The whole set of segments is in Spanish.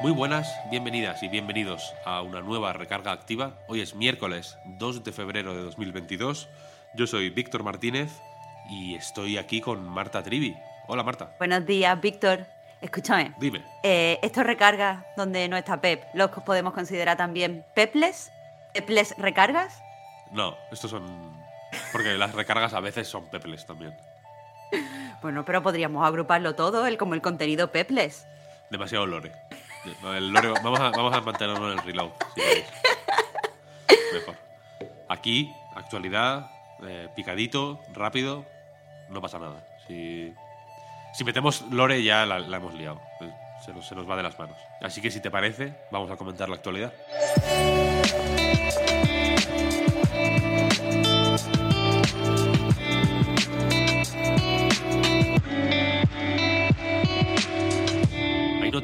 Muy buenas, bienvenidas y bienvenidos a una nueva recarga activa. Hoy es miércoles 2 de febrero de 2022. Yo soy Víctor Martínez y estoy aquí con Marta Trivi. Hola Marta, Buenos días, Víctor. Escúchame. dime. Eh, estos recargas donde no está Pep, ¿los podemos considerar también Peples? ¿Peples recargas? No, estos son... Porque las recargas a veces son peples también. Bueno, pero podríamos agruparlo todo, el, como el contenido Peples. Demasiado lore. Vamos, a, mantenerlo en el reload. Mejor. Aquí, actualidad, eh, picadito, rápido, no pasa nada. Si, metemos lore ya la, hemos liado. Nos, se nos va de las manos. Así que si te parece, vamos a comentar la actualidad.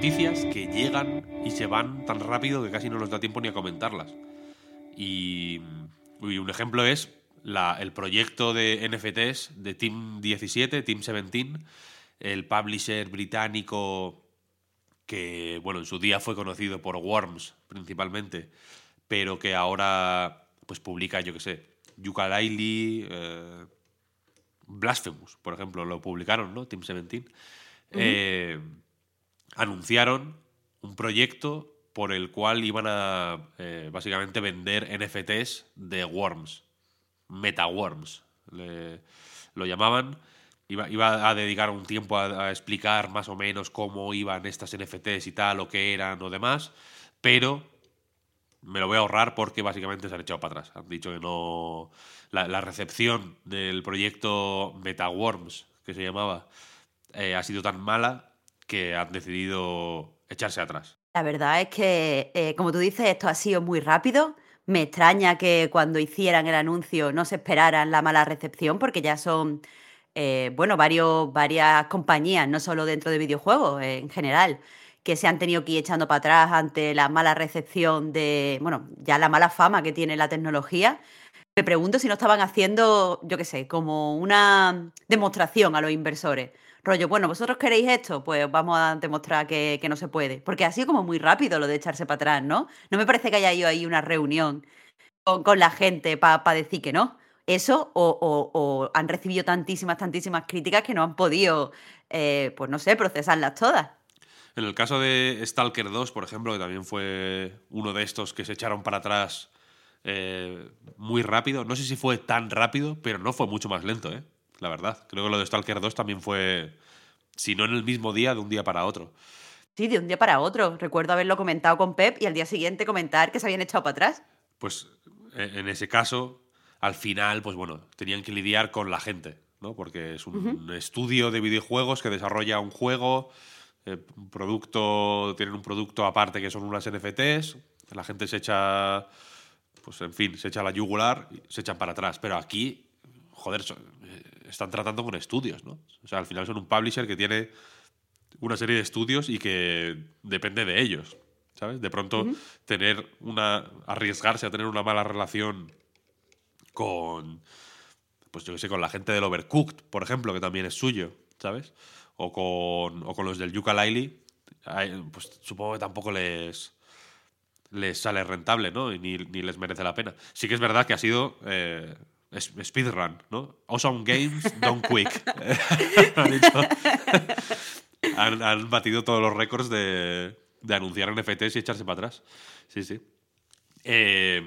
Noticias que llegan y se van tan rápido que casi no nos da tiempo ni a comentarlas. Y, uy, un ejemplo es la- el proyecto de NFTs de Team 17, Team 17, el publisher británico que, bueno, en su día fue conocido por Worms principalmente, pero que ahora pues publica, yo que sé, Yooka-Laylee, eh, Blasphemous, por ejemplo, lo publicaron, ¿no? Team 17. Eh, anunciaron un proyecto por el cual iban a eh, básicamente vender NFTs de Worms, MetaWorms, lo llamaban. Iba, a dedicar un tiempo a, explicar más o menos cómo iban estas NFTs y tal, o qué eran o demás, pero me lo voy a ahorrar porque básicamente se han echado para atrás. Han dicho que no. La, la recepción del proyecto MetaWorms, que se llamaba, eh, ha sido tan mala que han decidido echarse atrás. La verdad es que, eh, como tú dices, esto ha sido muy rápido. Me extraña que cuando hicieran el anuncio no se esperaran la mala recepción, porque ya son, eh, bueno, varias compañías, no solo dentro de videojuegos, eh, en general, que se han tenido que ir echando para atrás ante la mala recepción de, bueno, ya la mala fama que tiene la tecnología. Me pregunto si no estaban haciendo, yo qué sé, como una demostración a los inversores. Rollo, bueno, vosotros queréis esto, pues vamos a demostrar que, que no se puede. Porque ha sido como muy rápido lo de echarse para atrás, ¿no? No me parece que haya ido ahí una reunión con, con la gente para decir que no. Eso, o, o- o han recibido tantísimas, tantísimas críticas que no han podido, eh, pues no sé, procesarlas todas. En el caso de Stalker 2, por ejemplo, que también fue uno de estos que se echaron para atrás eh, muy rápido. No sé si fue tan rápido, pero no fue mucho más lento, ¿eh? La verdad. Creo que lo de Stalker 2 también fue, si no en el mismo día, de un día para otro. Sí, de un día para otro. Recuerdo haberlo comentado con Pep y al día siguiente comentar que se habían echado para atrás. Pues eh, en ese caso, al final, pues bueno, tenían que lidiar con la gente, ¿no? Porque es un estudio de videojuegos que desarrolla un juego, eh, un producto, tienen un producto aparte que son unas NFTs, la gente se echa, pues en fin, se echa la yugular se echan para atrás. Pero aquí, joder, eh, están tratando con estudios, ¿no? O sea, al final son un publisher que tiene una serie de estudios y que depende de ellos, ¿sabes? De pronto tener una arriesgarse a tener una mala relación con pues yo que sé, con la gente del Overcooked, por ejemplo, que también es suyo, ¿sabes? O con, o con los del ay, pues supongo que tampoco les les sale rentable, ¿no? Y ni, ni les merece la pena. Sí que es verdad que ha sido eh, speedrun, ¿no? Awesome Games, Don't Quick. han, hecho- han- han batido todos los récords de, de anunciar NFTs y echarse para atrás. Sí, sí. Eh,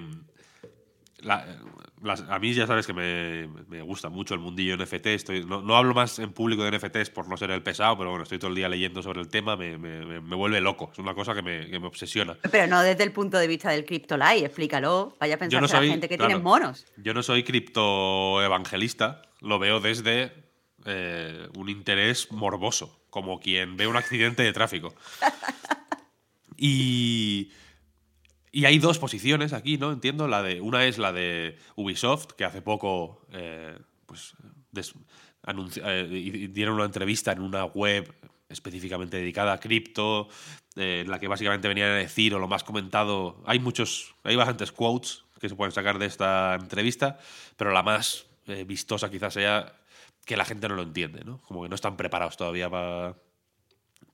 a mí ya sabes que me, gusta mucho el mundillo NFT. Estoy, no, hablo más en público de NFTs por no ser el pesado, pero bueno, estoy todo el día leyendo sobre el tema, me, vuelve loco. Es una cosa que me, obsesiona. Pero no desde el punto de vista del CryptoLife, explícalo. Vaya a pensar la gente que tiene monos. Yo no soy criptoevangelista, lo veo desde eh, un interés morboso, como quien ve un accidente de tráfico. y. Y hay dos posiciones aquí, ¿no? Entiendo. La de, una es la de Ubisoft, que hace poco eh, pues, eh, dieron una entrevista en una web específicamente dedicada a cripto, eh, en la que básicamente venían a decir, o lo más comentado, hay muchos, hay bastantes quotes que se pueden sacar de esta entrevista, pero la más vistosa quizás sea que la gente no lo entiende, ¿no? Como que no están preparados todavía para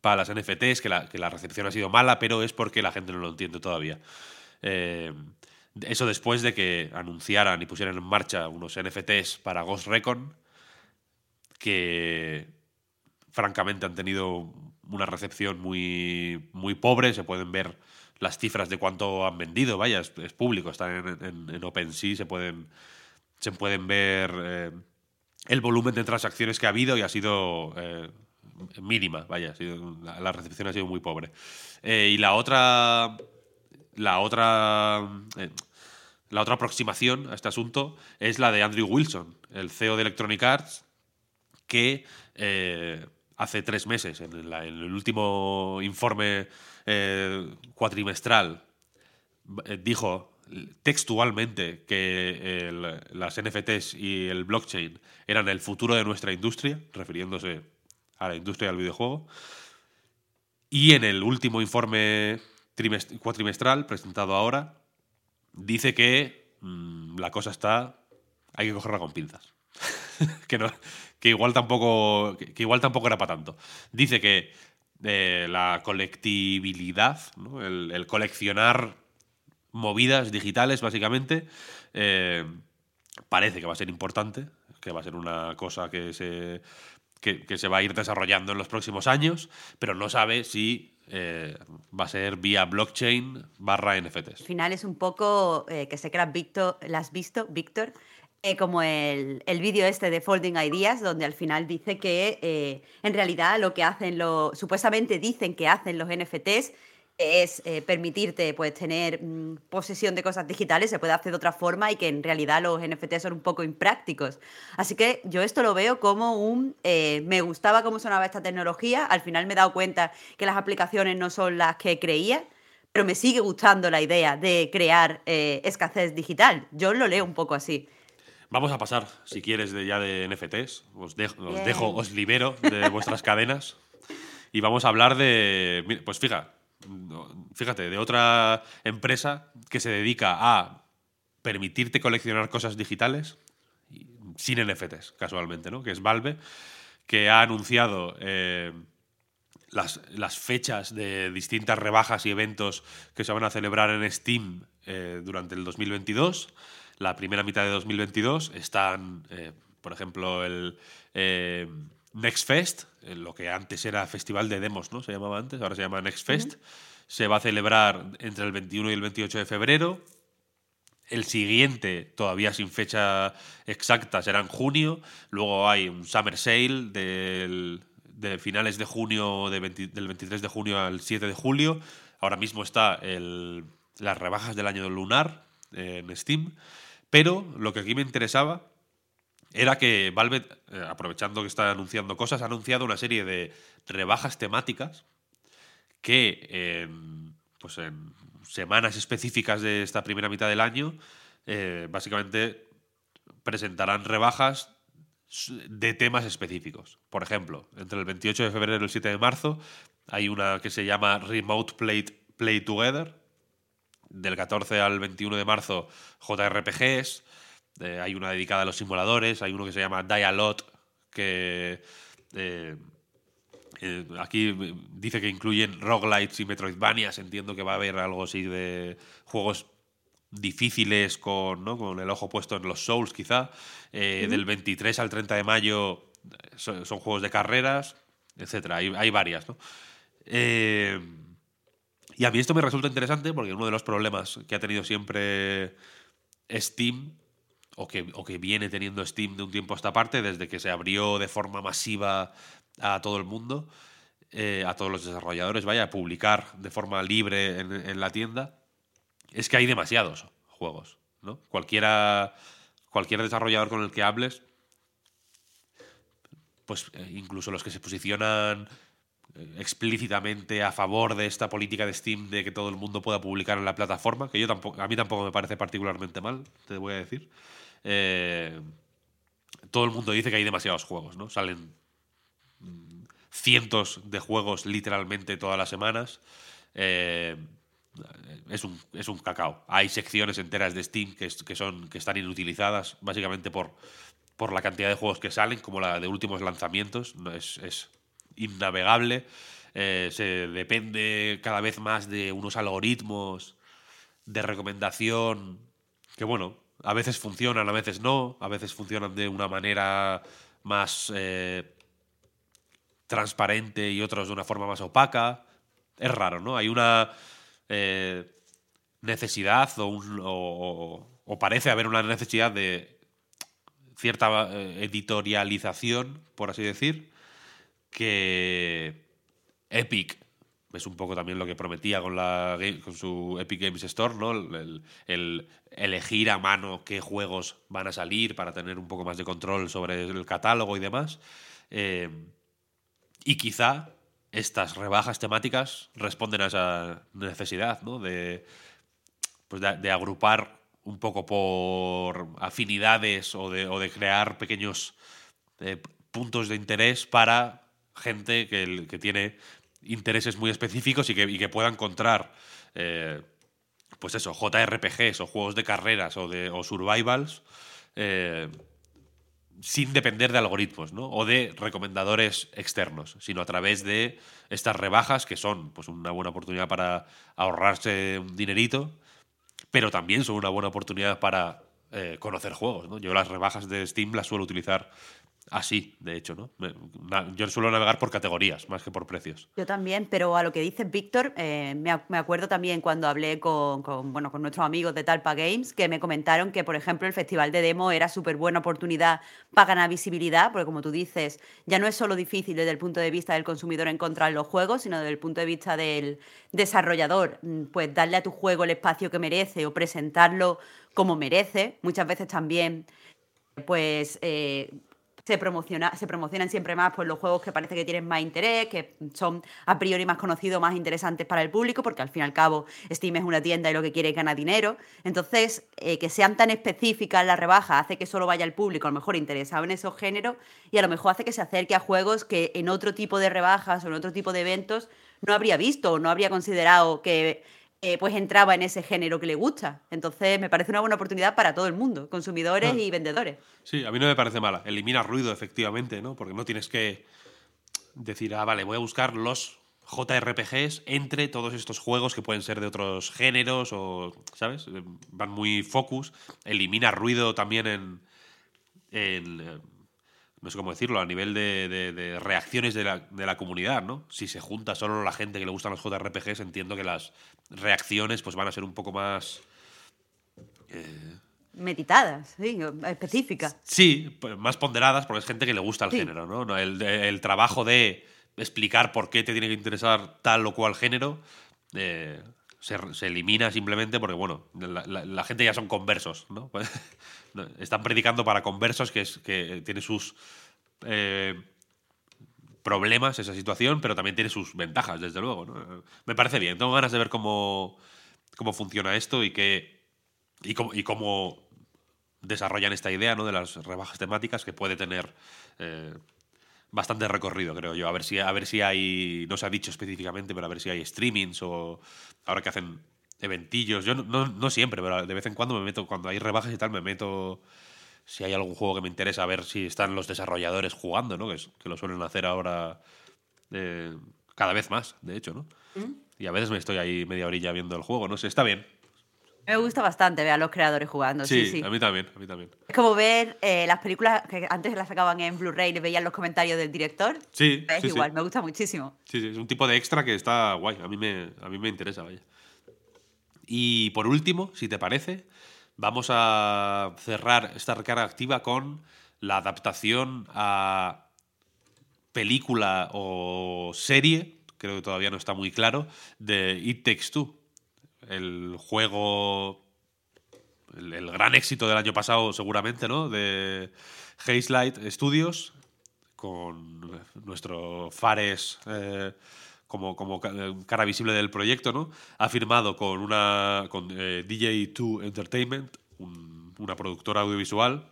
para las NFTs, que la, que la, recepción ha sido mala, pero es porque la gente no lo entiende todavía. Eh, eso después de que anunciaran y pusieran en marcha unos NFTs para Ghost Recon, que francamente han tenido una recepción muy, muy pobre. Se pueden ver las cifras de cuánto han vendido, vaya, es, público, están en, en, OpenSea, se pueden, se pueden ver eh, el volumen de transacciones que ha habido y ha sido eh, mínima, vaya, la, recepción ha sido muy pobre. y la otra la otra. Eh, la otra aproximación a este asunto es la de Andrew Wilson, el CEO de Electronic Arts, que eh, hace tres meses, en, el último informe eh, cuatrimestral, dijo textualmente que las NFTs y el blockchain eran el futuro de nuestra industria, refiriéndose a la industria del videojuego. Y en el último informe cuatrimestral presentado ahora dice que mm, la cosa está. Hay que cogerla con pinzas. que, no, que, igual tampoco, que, igual tampoco era para tanto. Dice que eh, la colectividad, el, coleccionar movidas digitales, básicamente, eh, parece que va a ser importante, que va a ser una cosa que se, que se va a ir desarrollando en los próximos años, pero no sabe si eh, va a ser vía blockchain barra NFTs. Al final es un poco, eh, que sé que lo has visto, Víctor, eh, como el, el vídeo este de Folding Ideas, donde al final dice que en realidad lo que hacen los, supuestamente dicen que hacen los NFTs es eh, permitirte pues, tener mm, posesión de cosas digitales, se puede hacer de otra forma y que en realidad los NFT son un poco imprácticos. Así que yo esto lo veo como un... Eh, me gustaba cómo sonaba esta tecnología, al final me he dado cuenta que las aplicaciones no son las que creía, pero me sigue gustando la idea de crear eh, escasez digital. Yo lo leo un poco así. Vamos a pasar, si quieres, de ya de NFTs. Os dejo, os, dejo, os libero de vuestras cadenas. Y vamos a hablar de. Pues fíjate, fíjate, de otra empresa que se dedica a permitirte coleccionar cosas digitales sin NFTs, casualmente, ¿no? Que es Valve, que ha anunciado eh, las, fechas de distintas rebajas y eventos que se van a celebrar en Steam eh, durante el 2022. La primera mitad de 2022 están, eh, por ejemplo, el Next Fest, lo que antes era Festival de Demos, ¿no? Se llamaba antes, ahora se llama Next Fest. Se va a celebrar entre el 21 y el 28 de febrero. El siguiente, todavía sin fecha exacta, será en junio. Luego hay un Summer Sale de finales de junio, del 23 de junio al 7 de julio. Ahora mismo está las rebajas del año lunar en Steam. Pero lo que aquí me interesaba era que Valve, eh, aprovechando que está anunciando cosas, ha anunciado una serie de rebajas temáticas que en, pues en semanas específicas de esta primera mitad del año, eh, básicamente presentarán rebajas de temas específicos. Por ejemplo, entre el 28 de febrero y el 7 de marzo hay una que se llama Remote Play, Play Together. Del 14 al 21 de marzo, JRPGs. Eh, hay una dedicada a los simuladores, hay uno que se llama Dialot, que eh, eh, aquí dice que incluyen roguelites y metroidvanias, entiendo que va a haber algo así de juegos difíciles con, con el ojo puesto en los Souls quizá. Del 23 al 30 de mayo son, juegos de carreras, etc. Hay, hay varias. ¿no? y a mí esto me resulta interesante porque uno de los problemas que ha tenido siempre Steam, o que, o que viene teniendo Steam de un tiempo a esta parte, desde que se abrió de forma masiva a todo el mundo, eh, a todos los desarrolladores, vaya, a publicar de forma libre en, en la tienda, es que hay demasiados juegos. ¿no? Cualquiera, cualquier desarrollador con el que hables, pues eh, incluso los que se posicionan explícitamente a favor de esta política de Steam de que todo el mundo pueda publicar en la plataforma, que yo tampoco, a mí tampoco me parece particularmente mal, te voy a decir. Eh, todo el mundo dice que hay demasiados juegos, ¿no? Salen mm, cientos de juegos literalmente todas las semanas. Eh, es un, es un cacao. Hay secciones enteras de Steam que, son, que están inutilizadas, básicamente por, por la cantidad de juegos que salen, como la de últimos lanzamientos. Es, es innavegable. Eh, se depende cada vez más de unos algoritmos de recomendación que, bueno, a veces funcionan, a veces no, a veces funcionan de una manera más eh, transparente y otros de una forma más opaca. Es raro, ¿no? Hay una eh, necesidad o, un, o, parece haber una necesidad de cierta editorialización, por así decir, que Epic es un poco también lo que prometía con, la, con su Epic Games Store, ¿no? El, el, elegir a mano qué juegos van a salir para tener un poco más de control sobre el catálogo y demás. Eh, y quizá estas rebajas temáticas responden a esa necesidad, ¿no? De, pues de agrupar un poco por afinidades o de, o de crear pequeños eh, puntos de interés para gente que, que, tiene intereses muy específicos y que, que pueda encontrar, eh, pues eso, JRPGs o juegos de carreras o, de, o survivals. Eh, sin depender de algoritmos ¿no? o de recomendadores externos, sino a través de estas rebajas que son pues, una buena oportunidad para ahorrarse un dinerito, pero también son una buena oportunidad para eh, conocer juegos. ¿no? Yo las rebajas de Steam las suelo utilizar así, de hecho, ¿no? Yo suelo navegar por categorías más que por precios. Yo también, pero a lo que dice Víctor, eh, me, me, acuerdo también cuando hablé con, con, bueno, con nuestros amigos de Talpa Games, que me comentaron que, por ejemplo, el Festival de Demo era súper buena oportunidad para ganar visibilidad, porque como tú dices, ya no es solo difícil desde el punto de vista del consumidor encontrar los juegos, sino desde el punto de vista del desarrollador, mm, pues darle a tu juego el espacio que merece o presentarlo como merece. Muchas veces también pues eh, se, promociona, se promocionan siempre más pues, los juegos que parece que tienen más interés, que son a priori más conocidos, más interesantes para el público, porque al fin y al cabo Steam es una tienda y lo que quiere es ganar dinero. Entonces, eh, que sean tan específicas las rebajas hace que solo vaya el público a lo mejor interesado en esos géneros y a lo mejor hace que se acerque a juegos que en otro tipo de rebajas o en otro tipo de eventos no habría visto o no habría considerado que eh, pues entraba en ese género que le gusta. Entonces me parece una buena oportunidad para todo el mundo, consumidores ah. y vendedores. Sí, a mí no me parece mala. Elimina ruido, efectivamente, ¿no? Porque no tienes que decir, ah, vale, voy a buscar los JRPGs entre todos estos juegos que pueden ser de otros géneros o, ¿sabes? Van muy focus. Elimina ruido también en, en no sé cómo decirlo, a nivel de, de, de reacciones de la, de la, comunidad, ¿no? Si se junta solo la gente que le gustan los JRPGs, entiendo que las reacciones pues van a ser un poco más... Eh... Meditadas, sí, específicas. Sí, pues más ponderadas, porque es gente que le gusta el sí. género, ¿no? El, el, trabajo de explicar por qué te tiene que interesar tal o cual género eh, se, elimina simplemente porque, bueno, la, gente ya son conversos, ¿no? Están predicando para conversos, que, es, que tiene sus eh, problemas esa situación, pero también tiene sus ventajas, desde luego. ¿no? Me parece bien. Tengo ganas de ver cómo, cómo funciona esto y, que, y, cómo, y cómo desarrollan esta idea ¿no? de las rebajas temáticas que puede tener eh, bastante recorrido, creo yo. A ver, si, a ver si hay, no se ha dicho específicamente, pero a ver si hay streamings o ahora que hacen eventillos. Yo no, no, no, siempre, pero de vez en cuando me meto, cuando hay rebajas y tal, me meto. Si hay algún juego que me interesa, a ver si están los desarrolladores jugando, ¿no? Que, es, que lo suelen hacer ahora eh, cada vez más, de hecho, ¿no? ¿Mm? Y a veces me estoy ahí media orilla viendo el juego, no sé, está bien. Me gusta bastante ver a los creadores jugando. Sí, sí, sí. a mí también, a mí también. Es como ver eh, las películas que antes las sacaban en Blu-ray y veían los comentarios del director. Sí, es sí, igual, me gusta muchísimo. Sí, sí, es un tipo de extra que está guay. A mí me, a mí me interesa, vaya. Y por último, si te parece, vamos a cerrar esta recarga activa con la adaptación a película o serie, creo que todavía no está muy claro, de It Takes Two, el juego, el, gran éxito del año pasado seguramente, ¿no? De Hazelight Studios, con nuestro Fares eh, como, como cara visible del proyecto, ¿no? Ha firmado con una con eh, DJ2 Entertainment, una productora audiovisual,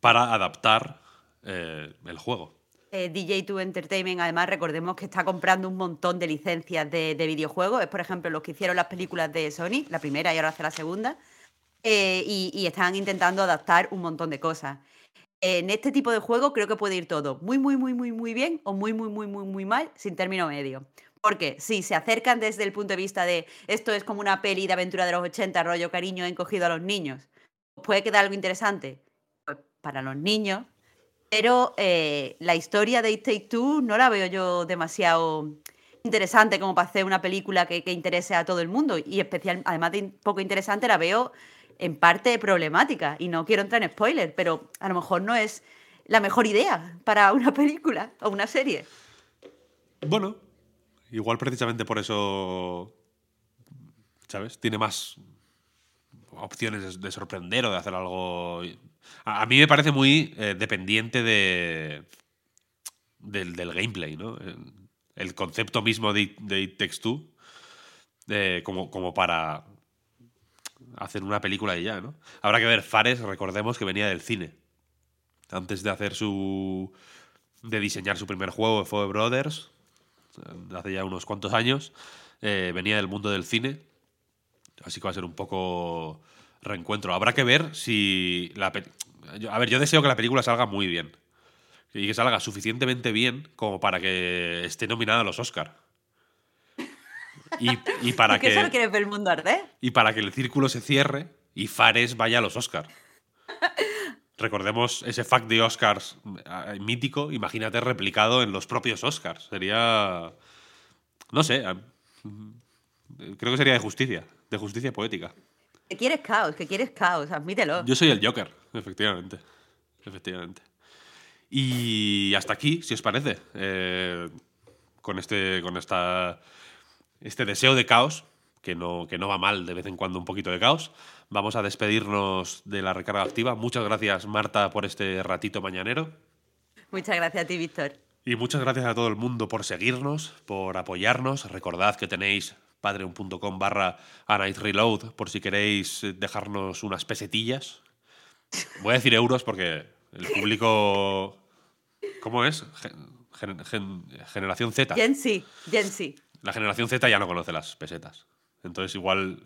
para adaptar eh, el juego. Eh, DJ2 Entertainment, además, recordemos que está comprando un montón de licencias de, videojuegos. Es, por ejemplo, los que hicieron las películas de Sony, la primera y ahora hace la segunda. Eh, y, están intentando adaptar un montón de cosas. En este tipo de juego creo que puede ir todo muy, muy, muy, muy, muy bien o muy, muy, muy, muy, muy mal, sin término medio. Porque si se acercan desde el punto de vista de esto es como una peli de aventura de los 80, rollo cariño encogido a los niños, puede quedar algo interesante para los niños, pero eh, la historia de It Take Two no la veo yo demasiado interesante como para hacer una película que, interese a todo el mundo. Y especial, además de poco interesante, la veo en parte problemática. Y no quiero entrar en spoiler, pero a lo mejor no es la mejor idea para una película o una serie. Bueno, igual precisamente por eso, ¿sabes? Tiene más opciones de sorprender o de hacer algo a, mí me parece muy eh, dependiente de, del, gameplay, ¿no? El, concepto mismo de, de It Takes Two, como, como para hacer una película y ya, ¿no? Habrá que ver, Fares, recordemos que venía del cine. Antes de hacer su. de diseñar su primer juego, Fue Brothers, hace ya unos cuantos años, eh, venía del mundo del cine. Así que va a ser un poco reencuentro. Habrá que ver si la a ver, yo deseo que la película salga muy bien y que salga suficientemente bien como para que esté nominada a los Oscar. Y, para que solo quieres ver el mundo arder. Y para que el círculo se cierre y Fares vaya a los Oscar. Recordemos ese fact de Oscars eh, mítico, imagínate replicado en los propios Oscars. Sería no sé, creo que sería de justicia, de justicia poética. Que quieres caos, que quieres caos, admítelo. Yo soy el Joker, efectivamente. Efectivamente. Y hasta aquí, si os parece, eh, con este, con esta, este deseo de caos, que no, que no va mal de vez en cuando un poquito de caos, vamos a despedirnos de la recarga activa. Muchas gracias, Marta, por este ratito mañanero. Muchas gracias a ti, Víctor. Y muchas gracias a todo el mundo por seguirnos, por apoyarnos. Recordad que tenéis patreon.com barra Reload por si queréis dejarnos unas pesetillas. Voy a decir euros porque el público... ¿Cómo es? generación Z. Gen Z, Gen Z. La generación Z ya no conoce las pesetas. Entonces igual,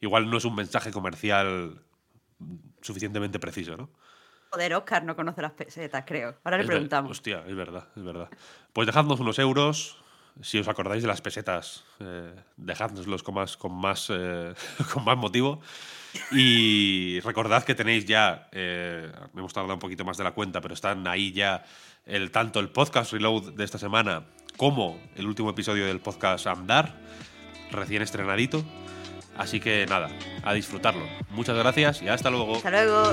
igual no es un mensaje comercial suficientemente preciso, ¿no? Joder, Oscar no conoce las pesetas, creo. Ahora le preguntamos. hostia, es verdad, es verdad. Pues dejadnos unos euros, si os acordáis de las pesetas, eh, dejádnoslos con más, con, más, eh, con más motivo. Y recordad que tenéis ya, eh, hemos tardado un poquito más de la cuenta, pero están ahí ya el, tanto el podcast Reload de esta semana como el último episodio del podcast Andar, recién estrenadito. Así que nada, a disfrutarlo. Muchas gracias y hasta luego. Hasta luego.